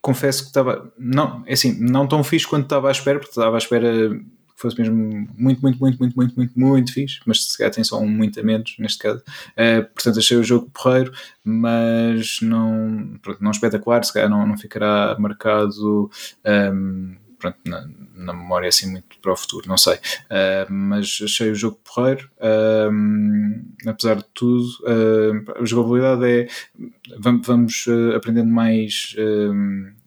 confesso que estava, não, é assim, não tão fixe quanto estava à espera, porque estava à espera que fosse mesmo muito, muito, muito, muito, muito, muito, muito fixe, mas se calhar tem só um muito a menos neste caso. Uh, portanto, achei o jogo porreiro, mas não, pronto, não espetacular, se calhar não, não ficará marcado. Um, pronto, na, na, memória assim muito para o futuro, não sei. Uh, mas achei o jogo porreiro, uh, apesar de tudo, uh, a jogabilidade é vamos, vamos aprendendo mais,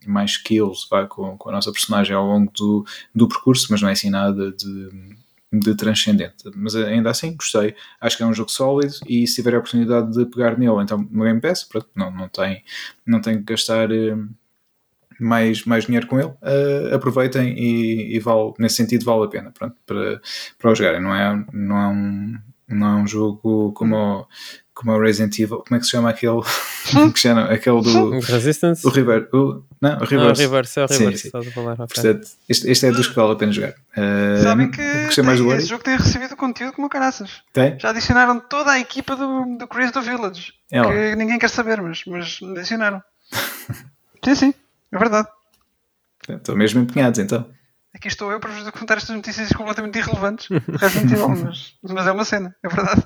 mais skills vá, com, com a nossa personagem ao longo do, do percurso, mas não é assim nada de de transcendente, mas ainda assim gostei. Acho que é um jogo sólido e se tiver a oportunidade de pegar nele, então no Game Pass, pronto, não, não, tem, não tem que gastar mais, mais dinheiro com ele, uh, aproveitem e, e vale, nesse sentido vale a pena pronto, para, para o jogarem. Não é, não é, um, não é um jogo como o, como o Resident Evil, como é que se chama aquele [LAUGHS] que chama, aquele do [LAUGHS] Resistance? O River, o, não, o Reverse. Não, o Reverse, é o Reverse, sim, sim. Falar, okay. Portanto, este, este é dos que vale a pena jogar. Uh, Sabem que tem, esse jogo tem recebido conteúdo como caraças. Tem? Já adicionaram toda a equipa do, do Chris do Village. É que ninguém quer saber, mas, mas adicionaram. [LAUGHS] sim, sim. É verdade. Estão mesmo empenhados então. Aqui estou eu para vos contar estas notícias completamente irrelevantes. mas, mas é uma cena, é verdade.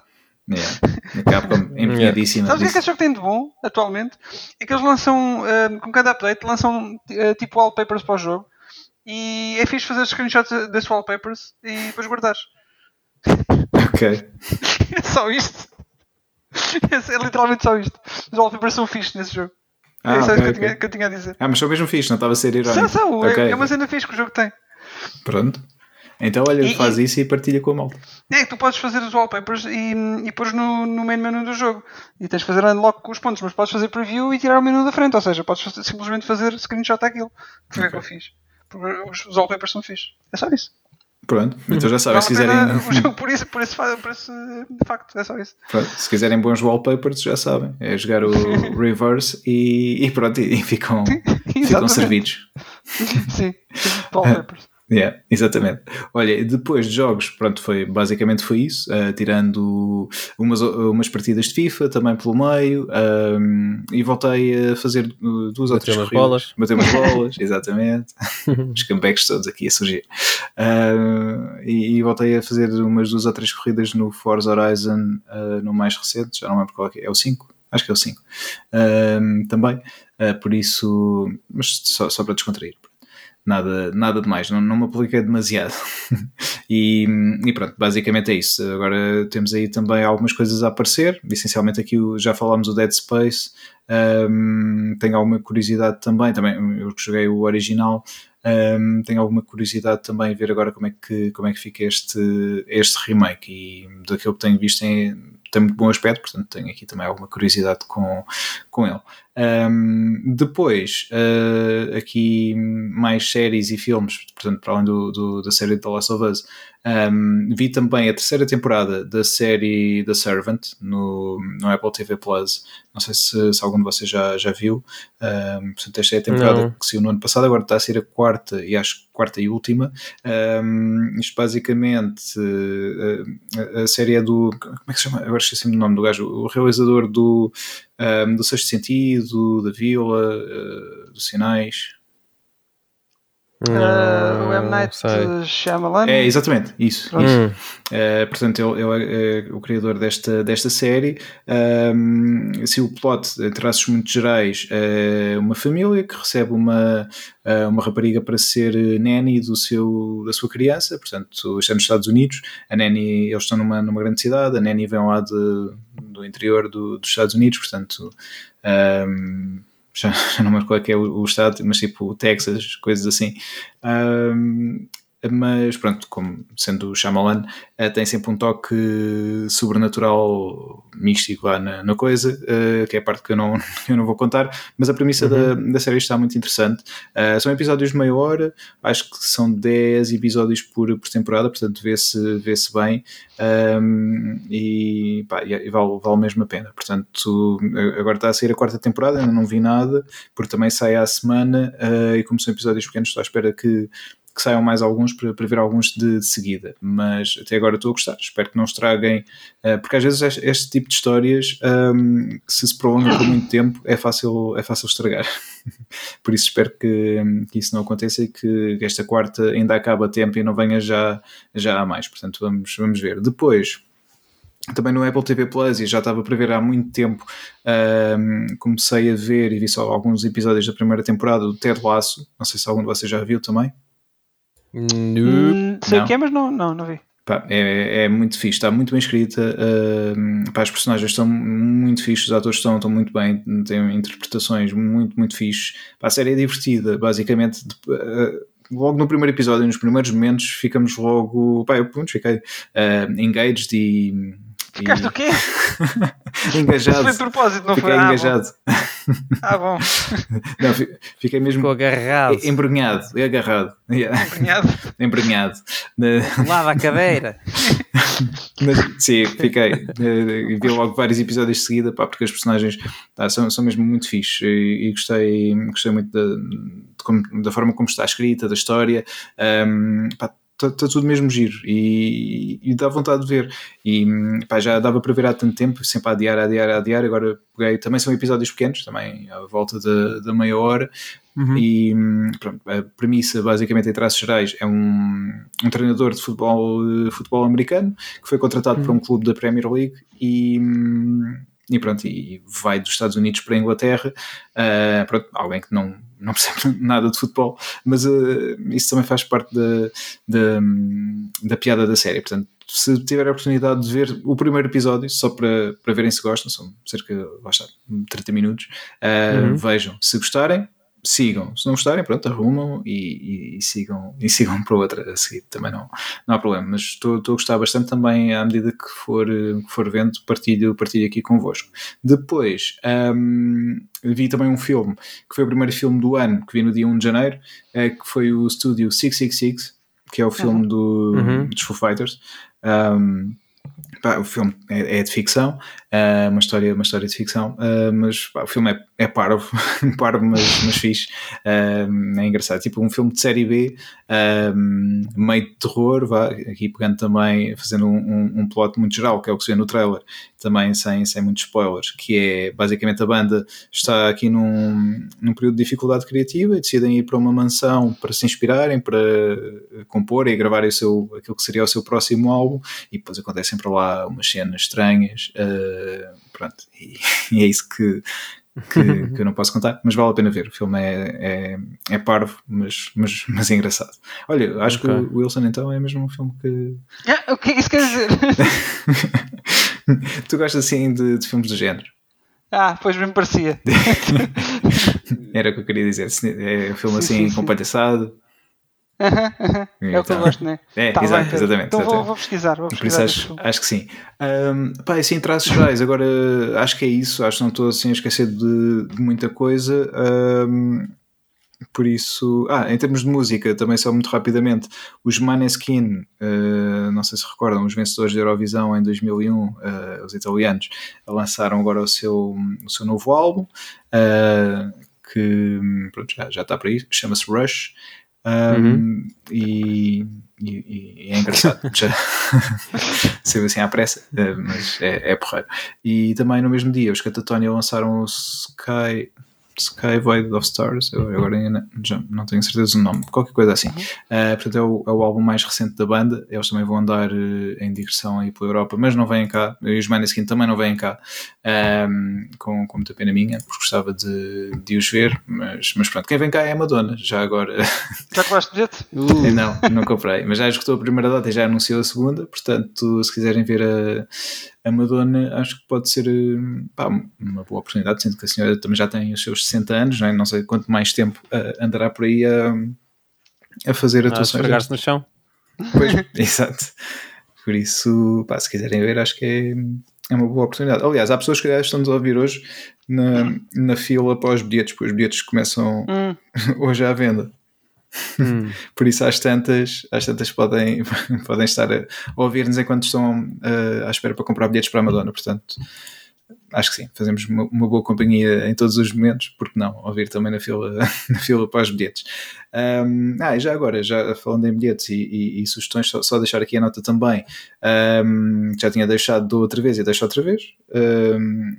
Yeah. A Capcom empenhadíssima. Sabes o que é que esse jogo tem de bom atualmente? É que eles lançam, uh, com cada update, lançam uh, tipo wallpapers para o jogo e é fixe fazer screenshots desses wallpapers e depois guardar. Ok. [LAUGHS] é só isto. [LAUGHS] É, literalmente só isto. Os wallpapers são fixes nesse jogo. Ah, é isso okay, que, eu tinha, que, eu tinha, a dizer. Ah, mas sou mesmo fixe, não estava a ser irónico. São, são, é, okay. é uma cena fixe que o jogo tem. Pronto. Então, olha, e, faz isso e partilha com a malta. É, tu podes fazer os wallpapers e, e pôs no, no main menu do jogo. E tens de fazer unlock com os pontos, mas podes fazer preview e tirar o menu da frente. Ou seja, podes fazer, simplesmente fazer screenshot daquilo. Foi okay. o que eu fiz. Porque os, os wallpapers são fixos. É só isso. Pronto, então já sabem, se quiserem. [LAUGHS] Por, isso, por, esse, por esse facto, é só isso. Pronto, se quiserem bons wallpapers, já sabem. É jogar o [LAUGHS] reverse e, e pronto, e, ficam, ficam servidos. [LAUGHS] Sim, wallpapers. Yeah, exatamente. Olha, depois de jogos, pronto, foi, basicamente foi isso, uh, tirando umas, umas partidas de FIFA também pelo meio, um, e voltei a fazer duas ou três corridas. bolas. Bater umas [LAUGHS] bolas, exatamente. [LAUGHS] Os comebacks todos aqui a surgir. Uh, e, e, voltei a fazer umas duas ou três corridas no Forza Horizon, uh, no mais recente, já não lembro qual é, é o 5, acho que é o 5. também, por isso, mas só, só para descontrair nada, nada demais, não, não me apliquei demasiado. [LAUGHS] e, e, pronto, basicamente é isso. Agora temos aí também algumas coisas a aparecer, essencialmente aqui já falámos do Dead Space, um, tenho alguma curiosidade também, também eu joguei o original, um, tenho alguma curiosidade também em ver agora como é que, como é que fica este, este remake e daquilo que tenho visto em tem muito bom aspecto, portanto tenho aqui também alguma curiosidade com, com ele. Um, depois, uh, aqui mais séries e filmes, portanto, para além do, do, da série The Last of Us, um, vi também a terceira temporada da série The Servant no, no Apple TV Plus. Não sei se, se algum de vocês já, já viu. Um, portanto, esta é a temporada Não. que saiu no ano passado, agora está a ser a quarta e acho quarta e última. Um, isto basicamente uh, a, a, série é do. Como é que se chama? Agora esqueci-me do nome do gajo, o realizador do, um, do Sexto Sentido, da Vila, uh, dos Sinais. Uh, o M. Night sei. Shyamalan. É, exatamente, isso. Isso. Hum. Uh, portanto, ele, ele é o criador desta, desta série. Um, se o plot, em traços muito gerais, é uma família que recebe uma, uh, uma rapariga para ser nanny do seu, da sua criança. Portanto, está nos Estados Unidos. A nanny, eles estão numa, numa grande cidade. A nanny vem lá de, do interior do, dos Estados Unidos. Portanto, um, já, já não lembro qual é que é o, o estado, mas tipo Texas, coisas assim. Um, mas pronto, como sendo o Shyamalan, uh, tem sempre um toque sobrenatural místico lá na, na coisa, uh, que é a parte que eu não, [LAUGHS] eu não vou contar, mas a premissa uhum. da, da série está muito interessante. Uh, são episódios de meia hora, acho que são 10 episódios por, por temporada, portanto vê-se vê -se bem um, e, pá, e vale, vale mesmo a pena. Portanto, agora está a sair a quarta temporada, ainda não vi nada, porque também sai à semana e como são episódios pequenos, estou à espera que que saiam mais alguns para, para ver alguns de, de, seguida, mas até agora estou a gostar. Espero que não estraguem, uh, porque às vezes este, este tipo de histórias, um, se se prolongam por muito tempo, é fácil, é fácil estragar. [LAUGHS] por isso espero que, que, isso não aconteça e que esta quarta ainda acabe a tempo e não venha já, já a mais. Portanto, vamos, vamos ver. Depois também no Apple TV Plus e já estava para ver há muito tempo um, comecei a ver e vi só alguns episódios da primeira temporada do Ted Lasso não sei se algum de vocês já viu também Hum, sei o que é, mas não, não, não vi. Pá, é, é muito fixe, está muito bem escrita. Uh, pá, as personagens estão muito fixes, os atores estão, estão muito bem, têm interpretações muito, muito fixes. Pá, a série é divertida, basicamente. Uh, logo no primeiro episódio, nos primeiros momentos, ficamos logo. Pá, eu pronto, fiquei uh, engaged e. Ficaste e... o quê? engajado. Foi de propósito, não fiquei foi? engajado. Ah, bom. [LAUGHS] Não, fiquei mesmo Ficou agarrado. embrenhado, agarrado. Yeah. Embrenhado. [LAUGHS] embrenhado. Lava a cadeira. [LAUGHS] Mas, sim, fiquei. Vi logo vários episódios de seguida, pá, porque as personagens tá, são, são mesmo muito fixes e, e gostei, gostei muito da, de como, da forma como está escrita, da história. Um, pá, está tudo mesmo giro e, e, dá vontade de ver. E pá, já dava para ver há tanto tempo, sempre a adiar, a adiar, a adiar. Agora peguei, também são episódios pequenos, também à volta da, da meia hora. Uhum. E pronto, a premissa, basicamente, em traços gerais, é um, um treinador de futebol, futebol americano que foi contratado uhum. para um clube da Premier League e e pronto, e vai dos Estados Unidos para a Inglaterra, uh, pronto, alguém que não, não percebe [LAUGHS] nada de futebol, mas uh, isso também faz parte da, da, da piada da série, portanto se tiver a oportunidade de ver o primeiro episódio, só para, para verem se gostam, são cerca de 30 minutos, uh, uhum. vejam. Se gostarem, sigam. Se não gostarem, pronto, arrumam e, e, e, sigam, [LAUGHS] e sigam para outra a seguir. Também não, não há problema. Mas estou, estou a gostar bastante também à medida que for, que for vendo, partilho, partilho aqui convosco. Depois um, vi também um filme que foi o primeiro filme do ano, que vi no dia 1 de janeiro, é, que foi o Estúdio 666, que é o filme uhum. Do, uhum. dos Foo Fighters. Um, Pá, o filme é, é, de ficção, é uma, história, uma história de ficção, uh, mas pá, o filme é, é parvo, [LAUGHS] parvo, mas, mas fixe, uh, é engraçado. Tipo um filme de série B, meio de terror, vá, aqui pegando também, fazendo um, um, um, plot muito geral, que é o que se vê no trailer, também sem, sem muitos spoilers, que é basicamente a banda está aqui num, num período de dificuldade criativa e decidem ir para uma mansão para se inspirarem, para compor e gravar o seu, aquilo que seria o seu próximo álbum, e depois acontecem para lá umas cenas estranhas, uh, pronto, e, [LAUGHS] e, é isso que, que, [LAUGHS] que, eu não posso contar, mas vale a pena ver. O filme é, é, é parvo, mas, mas, mas é engraçado. Olha, acho okay. que o Wilson então é mesmo um filme que. Ah, o que é que isso quer dizer? [LAUGHS] tu gostas assim de, de filmes do género? Ah, pois bem parecia. Era o que eu queria dizer. É um filme sim, assim, sim, com palhaçado. Uh -huh, uh -huh. É o que eu gosto, não é? É, tá exatamente, bem, exatamente. Então exatamente. Vou, vou, pesquisar. Vou pesquisar acho, acho, que sim. Um, pá, assim, em traços gerais, agora acho que é isso. Acho que não estou assim a esquecer de, de muita coisa. Um, por isso, ah, em termos de música, também só muito rapidamente, os Maneskin, uh, não sei se recordam, os vencedores da Eurovisão em 2001, uh, os italianos, lançaram agora o seu, o seu novo álbum, uh, que pronto, já, já está para aí, chama-se Rush. Um, uhum. e, e, e, é engraçado, [LAUGHS] já [LAUGHS] saiu assim à pressa, mas é, é porreiro. E também no mesmo dia, os Catatonia lançaram o Sky Sky Void of Stars, eu agora ainda já não tenho certeza do nome, qualquer coisa assim. Uh, portanto, é o, é o, álbum mais recente da banda. Eles também vão andar uh, em digressão aí pela Europa, mas não vêm cá. E os Maneskin também não vêm cá, um, com, com muita pena minha, porque gostava de, de os ver. Mas, mas pronto, quem vem cá é a Madonna, já agora. [LAUGHS] Já compraste bilhete? Uh. Não, não comprei, mas já escutou a primeira data e já anunciou a segunda. Portanto, se quiserem ver a, a Madonna, acho que pode ser pá, uma boa oportunidade, sendo que a senhora também já tem os seus 60 anos, não, é? não sei quanto mais tempo uh, andará por aí a, a fazer atuações. A se no chão. Pois, [LAUGHS] exato. Por isso, pá, se quiserem ver, acho que é, é uma boa oportunidade. Aliás, há pessoas que estão a ouvir hoje na, na fila após os bilhetes, porque os bilhetes começam hum. [LAUGHS] hoje à venda. Hum. [LAUGHS] Por isso, às tantas, às tantas podem, [LAUGHS] podem estar a ouvir-nos enquanto estão uh, à espera para comprar bilhetes para a Madonna. Portanto, acho que sim, fazemos uma, uma, boa companhia em todos os momentos, porque não, ouvir também na fila, [LAUGHS] na fila para os bilhetes. Um, ah, e já agora, já falando em bilhetes e, e, e sugestões, só, só, deixar aqui a nota também, um, já tinha deixado de outra vez e deixo outra vez. Um,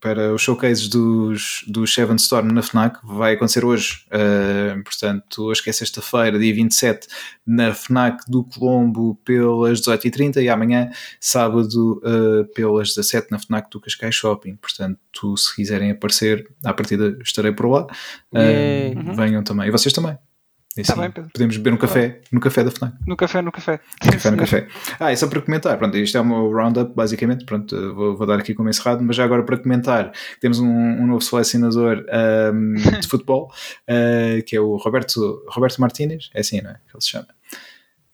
para os showcases dos, do Seven Storm na FNAC, vai acontecer hoje, uh, portanto, hoje que é sexta-feira, dia 27, na FNAC do Colombo pelas 18h30 e amanhã, sábado, uh, pelas 17 na FNAC do Cascais Shopping. Portanto, se quiserem aparecer, à partida estarei por lá. Uh, Venham também. E vocês também. E tá bem, podemos beber um café no café da FNAC. No café, no café. No café, no café. Ah, e só para comentar, pronto, isto é o meu roundup, basicamente, pronto, vou, vou dar aqui como encerrado, mas já agora para comentar, temos um, um novo selecionador um, [LAUGHS] de futebol, uh, que é o Roberto, Roberto Martínez, é assim, não é? Que ele se chama.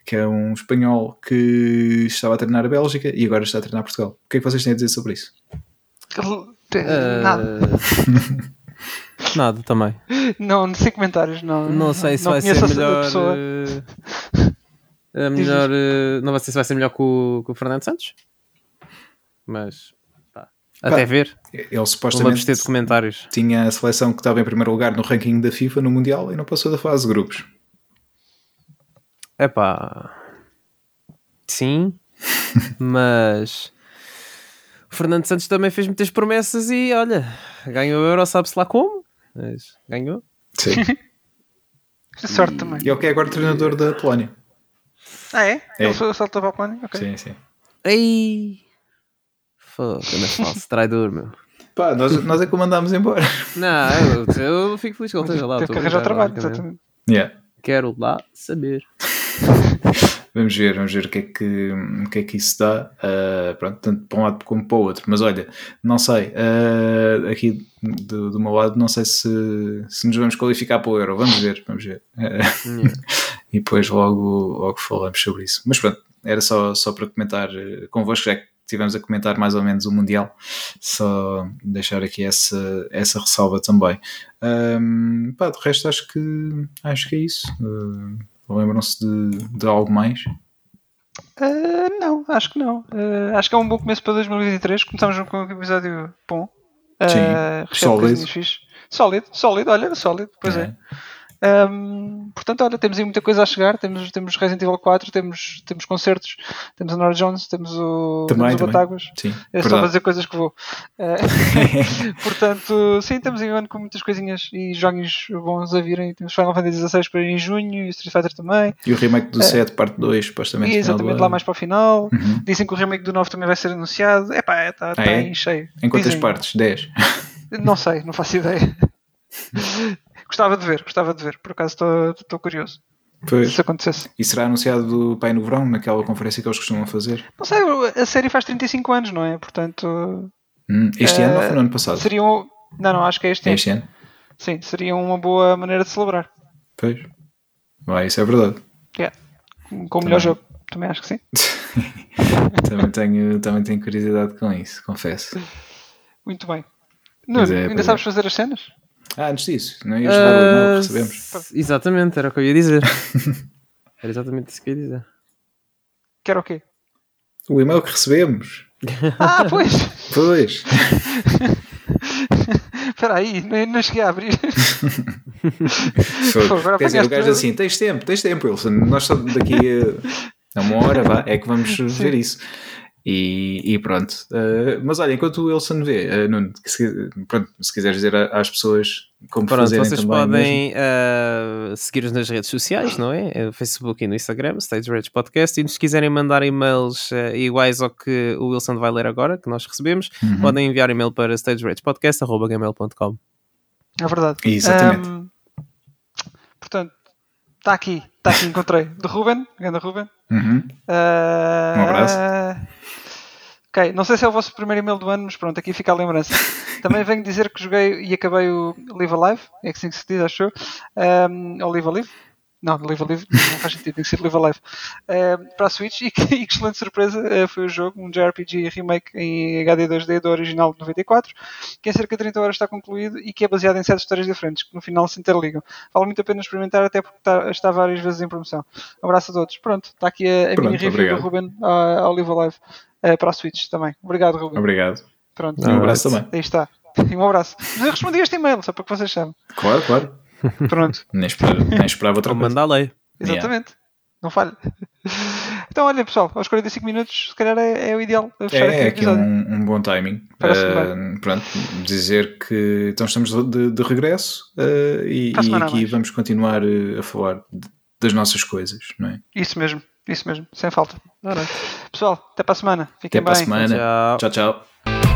Que é um espanhol que estava a treinar a Bélgica e agora está a treinar Portugal. O que é que vocês têm a dizer sobre isso? Nada. Nada também. Não, sem comentários, não. Não sei se não vai ser melhor. Uh, melhor uh, não sei se vai ser melhor que o, que o Fernando Santos, mas pá, até pá, ver. Ele supostamente ter comentários. tinha a seleção que estava em primeiro lugar no ranking da FIFA no Mundial e não passou da fase de grupos. É pá, sim, [LAUGHS] mas o Fernando Santos também fez muitas promessas e olha, ganhou o Euro, sabe-se lá como mas ganhou. Sim. [LAUGHS] Sorte também. E é o que é agora treinador da Polónia. Ah, é? é. Ele saltou para a Polónia? Okay. Sim, sim. Ei! Foda, é falso, [LAUGHS] traidor, meu. Pá, nós, nós é que o mandámos embora. [LAUGHS] Não, eu, eu fico feliz que ele esteja lá. Tem que arranjar trabalho, exatamente. Yeah. Quero lá saber. Vamos ver, vamos ver o que é que, o que, é que isso dá, uh, pronto, tanto para um lado como para o outro. Mas olha, não sei, uh, aqui do, do meu lado, não sei se, se nos vamos qualificar para o Euro. Vamos ver, vamos ver. Uh, [LAUGHS] e depois logo, logo falamos sobre isso. Mas pronto, era só, só para comentar convosco, já que estivemos a comentar mais ou menos o Mundial, só deixar aqui essa, essa ressalva também. Um, pá, de resto, acho que, acho que é isso. Uh, Lembram-se de, de algo mais? Uh, não, acho que não. Uh, acho que é um bom começo para 2023. Começamos com um episódio bom. Uh, Sim, sólido. Sólido, sólido, olha, sólido, pois é. é. Um, portanto, olha, temos aí muita coisa a chegar. Temos, temos Resident Evil 4, temos, temos concertos, temos a Nora Jones, temos o, também, temos o Batáguas. Sim, é só fazer coisas que vou. Uh, [LAUGHS] [LAUGHS] portanto, sim, temos aí um ano com muitas coisinhas e jogos bons a virem. Temos Final Fantasy XVI para ir em junho e Street Fighter também. E o remake do uh, 7, parte 2, supostamente. E exatamente lá mais para o final. Uhum. Dizem que o remake do 9 também vai ser anunciado. Epá, está tá, ah, é? cheio. Em quantas Dizem, partes? 10? Não sei, não faço ideia. [LAUGHS] Gostava de ver, gostava de ver. Por acaso estou curioso. Pois. Se acontecesse. E será anunciado do Pai no Verão, naquela conferência que eles costumam fazer? Não sei, a série faz 35 anos, não é? Portanto. Hum, este ano ou foi no ano passado? Seria um... Não, não, acho que é este, é este ano. Sim, seria uma boa maneira de celebrar. Pois. Vai, isso é verdade. Yeah. Com o melhor jogo. Também acho que sim. [LAUGHS] também, tenho, também tenho curiosidade com isso, confesso. Muito bem. Nuno, é, ainda sabes fazer as cenas? Ah, antes disso, não ias levar uh, o e-mail que recebemos? Exatamente, era o que eu ia dizer. [LAUGHS] era exatamente isso que eu ia dizer. Que era o quê? O e-mail que recebemos. [LAUGHS] Ah, pois! Pois! [LAUGHS] Espera aí, não, não cheguei a abrir. Pô, Quer dizer, o gajo assim, tens tempo, tens tempo, Wilson. Nós só daqui a uma hora vá, é que vamos Sim. ver isso. E, e pronto. Uh, mas olha, enquanto o Wilson vê, uh, Nuno, se, pronto, se quiseres dizer às pessoas como Pronto, fazerem vocês também podem uh, seguir-nos nas redes sociais, não é? No Facebook e no Instagram, Stage Rage Podcast. E se quiserem mandar e-mails uh, iguais ao que o Wilson vai ler agora, que nós recebemos, Uhum. podem enviar e-mail para stageragepodcast.gmail.com. É verdade. Exatamente. Ahm, portanto, está aqui, está aqui, encontrei. Do Ruben, grande Ruben. Uhum. Ah, Um abraço. Ok, não sei se é o vosso primeiro e-mail do ano, mas pronto, aqui fica a lembrança. [LAUGHS] Também venho dizer que joguei e acabei o Live Alive, é assim que se diz, acho eu. Um, ou Live Alive. Não, Live Alive [LAUGHS] não faz sentido, tem que ser Live Alive. Um, para a Switch e que, [LAUGHS] e que excelente surpresa eh, foi o jogo, um JRPG remake em HD 2D do original de 94, que em cerca de 30 horas está concluído e que é baseado em sete histórias diferentes, que no final se interligam. Vale muito a pena experimentar, até porque está, está várias vezes em promoção. Um abraço a todos. Pronto, está aqui a, a Pronto, minha review obrigado. do Ruben ah, ao Live Alive eh, para a Switch também. Obrigado, Ruben. Obrigado. Pronto, Um abraço também. aí está. [LAUGHS] E um abraço. Mas eu respondi este e-mail, só para que vocês saibam. Claro, claro. [LAUGHS] Pronto, Nem esperava, nem esperava outra Ou coisa. manda a lei. exatamente. Não falha. [LAUGHS] Então, olha, pessoal, aos 45 minutos, se calhar é, é o ideal É, aqui é aqui um, um bom timing. Uh, pronto, dizer que então estamos de, de regresso uh, e, e aqui mais. vamos continuar a falar de- das nossas coisas, não é? Isso mesmo, isso mesmo, sem falta. Pessoal, até para a semana. Fiquem Até para a bem. semana. Tchau. tchau. tchau.